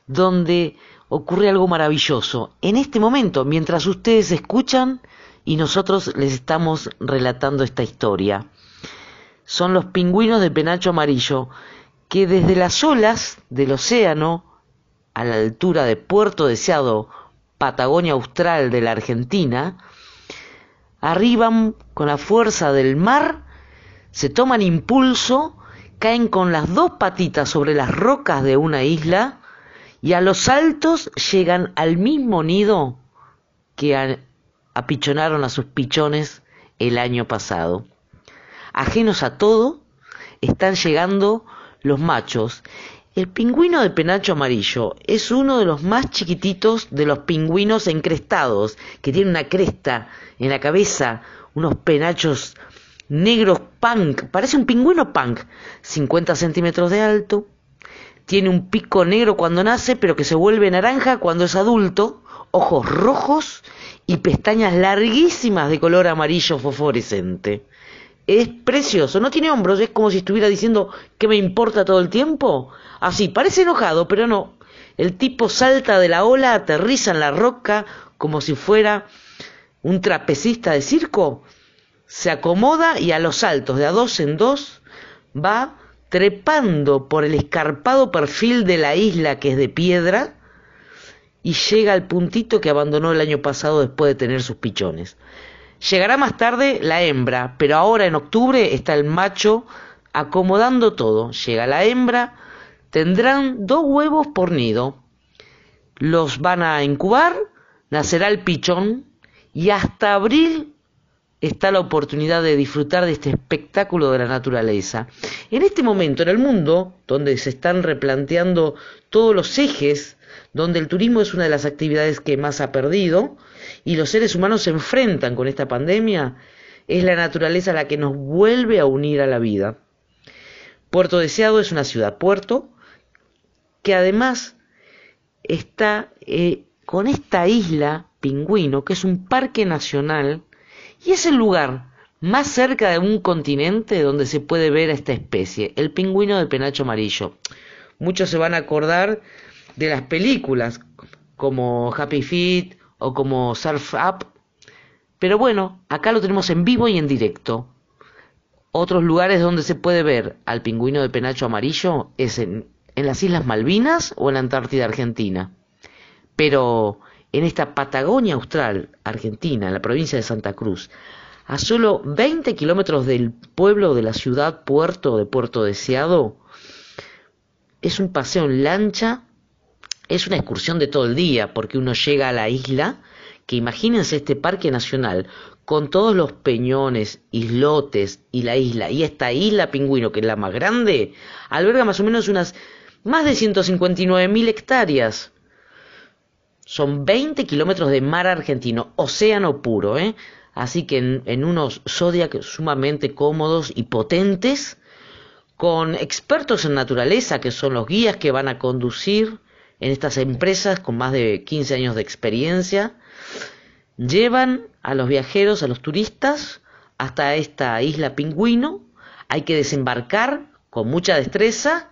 donde ocurre algo maravilloso. En este momento, mientras ustedes escuchan y nosotros les estamos relatando esta historia son los pingüinos de penacho amarillo, que desde las olas del océano, a la altura de Puerto Deseado, Patagonia Austral de la Argentina, arriban con la fuerza del mar, se toman impulso, caen con las dos patitas sobre las rocas de una isla y a los altos llegan al mismo nido que apichonaron a sus pichones el año pasado ajenos a todo, están llegando los machos. El pingüino de penacho amarillo es uno de los más chiquititos de los pingüinos encrestados, que tiene una cresta en la cabeza, unos penachos negro punk, parece un pingüino punk, 50 centímetros de alto, tiene un pico negro cuando nace, pero que se vuelve naranja cuando es adulto, ojos rojos y pestañas larguísimas de color amarillo fosforescente. Es precioso, no tiene hombros, es como si estuviera diciendo que me importa todo el tiempo. Así, parece enojado, pero no. El tipo salta de la ola, aterriza en la roca como si fuera un trapecista de circo, se acomoda y a los saltos de a dos en dos va trepando por el escarpado perfil de la isla que es de piedra y llega al puntito que abandonó el año pasado después de tener sus pichones. Llegará más tarde la hembra, pero ahora en octubre está el macho acomodando todo. Llega la hembra, tendrán dos huevos por nido. Los van a incubar, nacerá el pichón y hasta abril está la oportunidad de disfrutar de este espectáculo de la naturaleza. En este momento en el mundo, donde se están replanteando todos los ejes donde el turismo es una de las actividades que más ha perdido y los seres humanos se enfrentan con esta pandemia, es la naturaleza la que nos vuelve a unir a la vida. Puerto Deseado es una ciudad puerto que además está eh, con esta isla Pingüino, que es un parque nacional, y es el lugar más cerca de un continente donde se puede ver a esta especie, el pingüino de penacho amarillo. Muchos se van a acordar de las películas, como Happy Feet o como Surf Up. Pero bueno, acá lo tenemos en vivo y en directo. Otros lugares donde se puede ver al pingüino de penacho amarillo es en, en las Islas Malvinas o en la Antártida Argentina. Pero en esta Patagonia Austral, Argentina, en la provincia de Santa Cruz, a solo 20 kilómetros del pueblo de la ciudad puerto de Puerto Deseado, es un paseo en lancha es una excursión de todo el día porque uno llega a la isla, que imagínense este parque nacional con todos los peñones, islotes y la isla, y esta isla pingüino, que es la más grande, alberga más o menos unas más de 159 mil hectáreas. Son 20 kilómetros de mar argentino, océano puro, ¿eh? Así que en, en unos Zodiac sumamente cómodos y potentes, con expertos en naturaleza, que son los guías que van a conducir en estas empresas con más de 15 años de experiencia, llevan a los viajeros, a los turistas, hasta esta isla pingüino, hay que desembarcar con mucha destreza.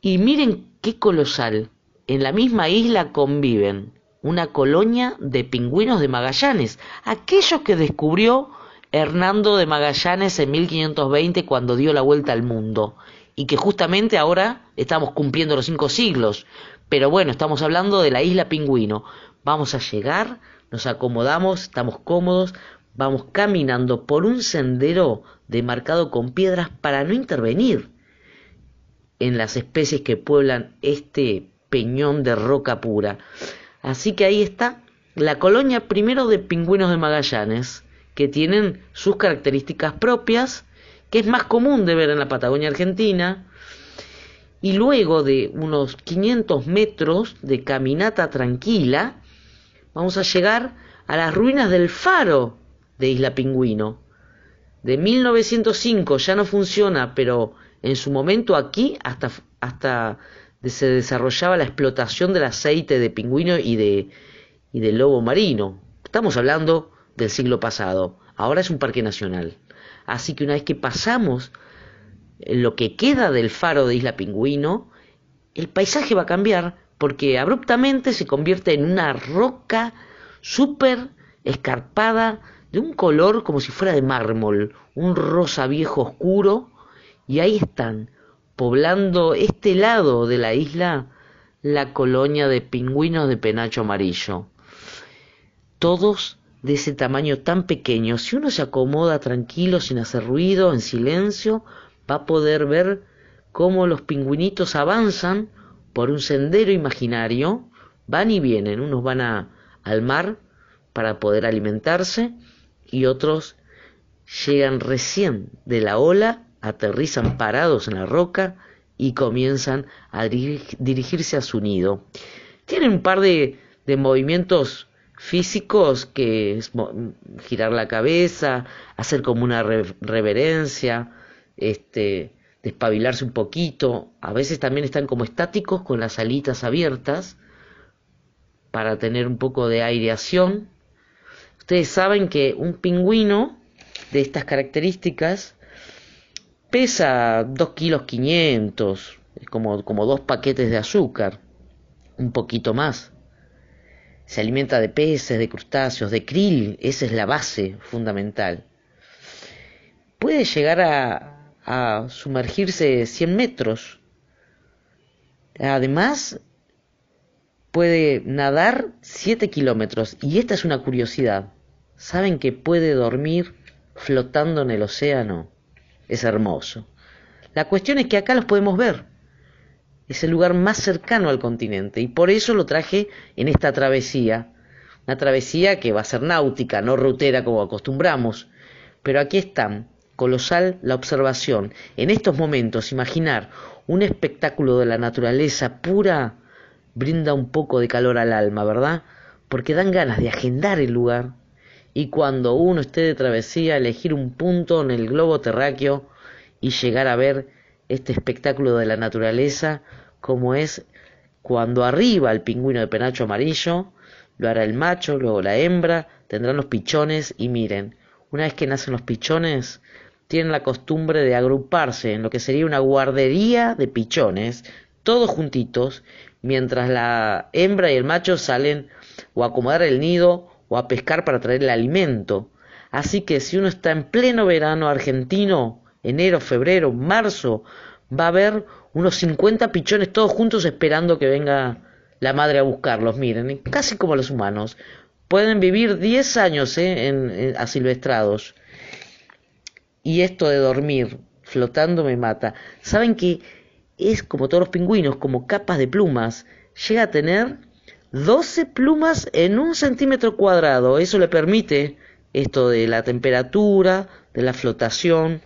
Y miren qué colosal, en la misma isla conviven una colonia de pingüinos de Magallanes, aquellos que descubrió Hernando de Magallanes en 1520 cuando dio la vuelta al mundo y que justamente ahora estamos cumpliendo los cinco siglos. Pero bueno, estamos hablando de la isla Pingüino. Vamos a llegar, nos acomodamos, estamos cómodos, vamos caminando por un sendero demarcado con piedras para no intervenir en las especies que pueblan este peñón de roca pura. Así que ahí está la colonia primero de pingüinos de Magallanes, que tienen sus características propias, que es más común de ver en la Patagonia Argentina, y luego de unos 500 metros de caminata tranquila, vamos a llegar a las ruinas del faro de Isla Pingüino. De 1905 ya no funciona, pero en su momento aquí hasta, hasta se desarrollaba la explotación del aceite de pingüino y de, y de lobo marino. Estamos hablando del siglo pasado. Ahora es un parque nacional. Así que una vez que pasamos lo que queda del faro de Isla Pingüino, el paisaje va a cambiar porque abruptamente se convierte en una roca súper escarpada de un color como si fuera de mármol, un rosa viejo oscuro, y ahí están, poblando este lado de la isla, la colonia de pingüinos de penacho amarillo. Todos de ese tamaño tan pequeño, si uno se acomoda tranquilo, sin hacer ruido, en silencio, va a poder ver cómo los pingüinitos avanzan por un sendero imaginario, van y vienen, unos van a, al mar para poder alimentarse y otros llegan recién de la ola, aterrizan parados en la roca y comienzan a dirigirse a su nido. Tienen un par de, de movimientos físicos que es girar la cabeza, hacer como una reverencia, este, despabilarse un poquito. A veces también están como estáticos con las alitas abiertas para tener un poco de aireación. Ustedes saben que un pingüino de estas características pesa 2 kilos 500, es como, como dos paquetes de azúcar, un poquito más. Se alimenta de peces, de crustáceos, de krill, esa es la base fundamental. Puede llegar a, a sumergirse 100 metros. Además, puede nadar 7 kilómetros. Y esta es una curiosidad. ¿Saben que puede dormir flotando en el océano? Es hermoso. La cuestión es que acá los podemos ver. Es el lugar más cercano al continente y por eso lo traje en esta travesía. Una travesía que va a ser náutica, no rutera como acostumbramos. Pero aquí están colosal la observación. En estos momentos, imaginar un espectáculo de la naturaleza pura brinda un poco de calor al alma, ¿verdad? Porque dan ganas de agendar el lugar y cuando uno esté de travesía, elegir un punto en el globo terráqueo y llegar a ver este espectáculo de la naturaleza como es cuando arriba el pingüino de penacho amarillo, lo hará el macho, luego la hembra, tendrán los pichones y miren, una vez que nacen los pichones, tienen la costumbre de agruparse en lo que sería una guardería de pichones, todos juntitos, mientras la hembra y el macho salen o a acomodar el nido o a pescar para traer el alimento. Así que si uno está en pleno verano argentino, enero, febrero, marzo, va a haber unos 50 pichones todos juntos esperando que venga la madre a buscarlos. Miren, casi como los humanos. Pueden vivir 10 años ¿eh? en, asilvestrados y esto de dormir flotando me mata. Saben que es como todos los pingüinos, como capas de plumas. Llega a tener 12 plumas en un centímetro cuadrado. Eso le permite esto de la temperatura, de la flotación.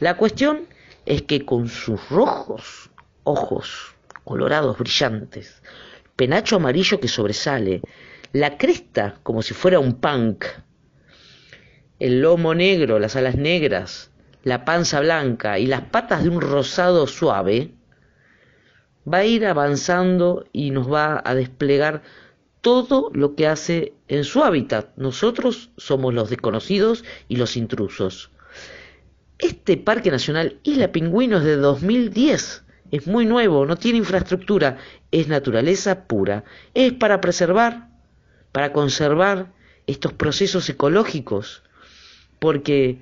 La cuestión es que con sus rojos ojos, colorados, brillantes, penacho amarillo que sobresale, la cresta como si fuera un punk, el lomo negro, las alas negras, la panza blanca y las patas de un rosado suave, va a ir avanzando y nos va a desplegar todo lo que hace en su hábitat. Nosotros somos los desconocidos y los intrusos. Este Parque Nacional Isla Pingüino es de 2010. Es muy nuevo, no tiene infraestructura, es naturaleza pura. Es para preservar, para conservar estos procesos ecológicos porque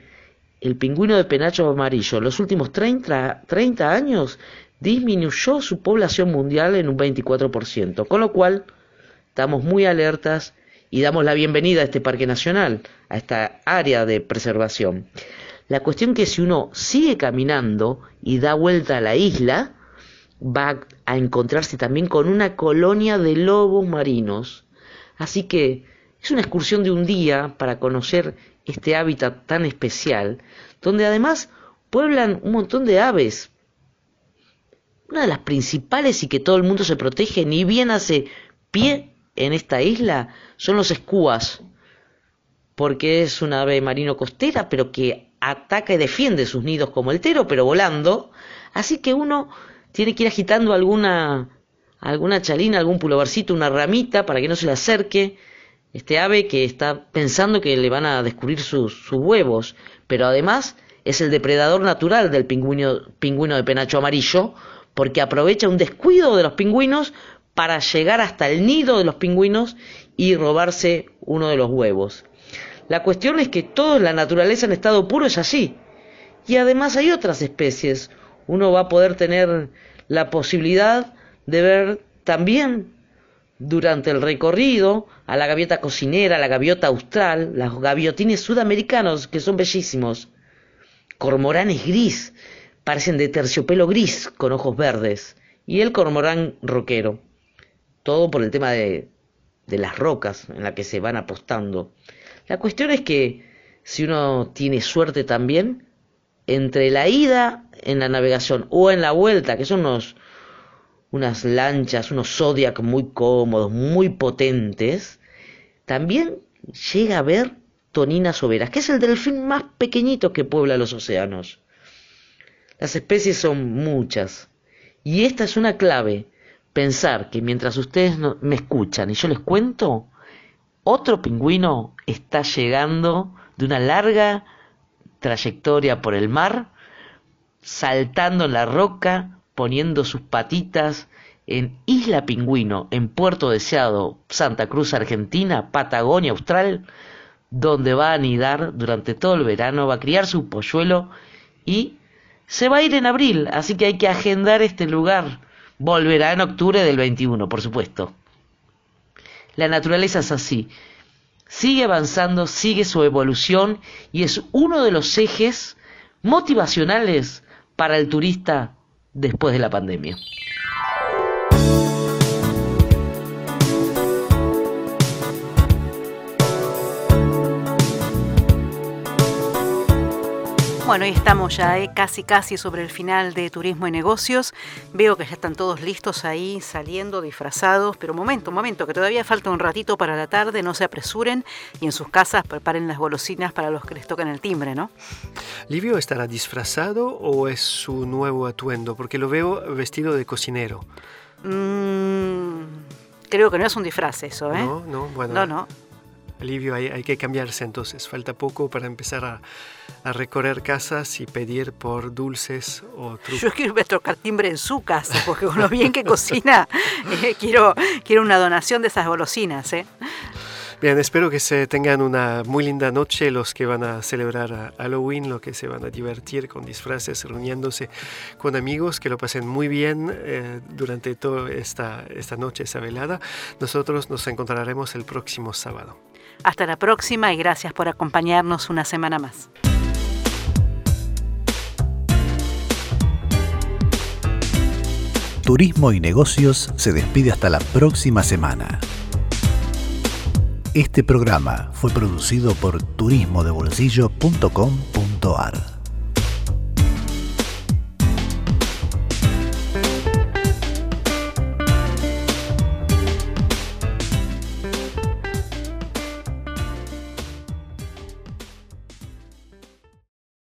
el pingüino de penacho amarillo en los últimos 30, 30 años disminuyó su población mundial en un 24%, con lo cual estamos muy alertas y damos la bienvenida a este parque nacional, a esta área de preservación. La cuestión que si uno sigue caminando y da vuelta a la isla, va a encontrarse también con una colonia de lobos marinos. Así que es una excursión de un día para conocer este hábitat tan especial, donde además pueblan un montón de aves. Una de las principales y que todo el mundo se protege, ni bien hace pie en esta isla, son los escúas, porque es una ave marino costera, pero que ataca y defiende sus nidos como el tero, pero volando, así que uno tiene que ir agitando alguna alguna chalina, algún pulovercito, una ramita para que no se le acerque, este ave que está pensando que le van a descubrir sus, huevos, pero además es el depredador natural del pingüino, pingüino de penacho amarillo, porque aprovecha un descuido de los pingüinos para llegar hasta el nido de los pingüinos y robarse uno de los huevos. La cuestión es que todo en la naturaleza en estado puro es así. Y además hay otras especies. Uno va a poder tener la posibilidad de ver también durante el recorrido a la gaviota cocinera, la gaviota austral, los gaviotines sudamericanos que son bellísimos, cormoranes gris, parecen de terciopelo gris con ojos verdes, y el cormorán roquero. Todo por el tema de, de las rocas en las que se van apostando. La cuestión es que si uno tiene suerte también, entre la ida en la navegación o en la vuelta, que son unos unas lanchas, unos Zodiac muy cómodos, muy potentes, también llega a ver toninas overas, que es el delfín más pequeñito que puebla los océanos. Las especies son muchas, y esta es una clave, pensar que mientras ustedes me escuchan y yo les cuento, otro pingüino está llegando de una larga trayectoria por el mar, saltando en la roca, poniendo sus patitas en Isla Pingüino, en Puerto Deseado, Santa Cruz, Argentina, Patagonia Austral, donde va a anidar durante todo el verano, va a criar su polluelo y se va a ir en abril, así que hay que agendar este lugar. Volverá en octubre del 21, por supuesto. La naturaleza es así. Sigue avanzando, sigue su evolución y es uno de los ejes motivacionales para el turista después de la pandemia. Bueno, y estamos ya eh, casi casi sobre el final de Turismo y Negocios. Veo que ya están todos listos ahí, saliendo, disfrazados, pero momento, momento, que todavía falta un ratito para la tarde, no se apresuren y en sus casas preparen las golosinas para los que les tocan el timbre, ¿no? ¿Livio estará disfrazado o es su nuevo atuendo? Porque lo veo vestido de cocinero. Mm, creo que no es un disfraz eso, ¿eh? No, no, bueno. No, no. Livio, hay, hay que cambiarse entonces. Falta poco para empezar a, a recorrer casas y pedir por dulces o trucos. Yo quiero tocar timbre en su casa, porque con lo bien que cocina, eh, quiero, quiero una donación de esas golosinas. ¿eh? Bien, espero que se tengan una muy linda noche los que van a celebrar Halloween, los que se van a divertir con disfraces, reuniéndose con amigos, que lo pasen muy bien eh, durante toda esta, esta noche, esa velada. Nosotros nos encontraremos el próximo sábado. Hasta la próxima y gracias por acompañarnos una semana más. Turismo y Negocios se despide hasta la próxima semana. Este programa fue producido por turismodebolsillo.com.ar.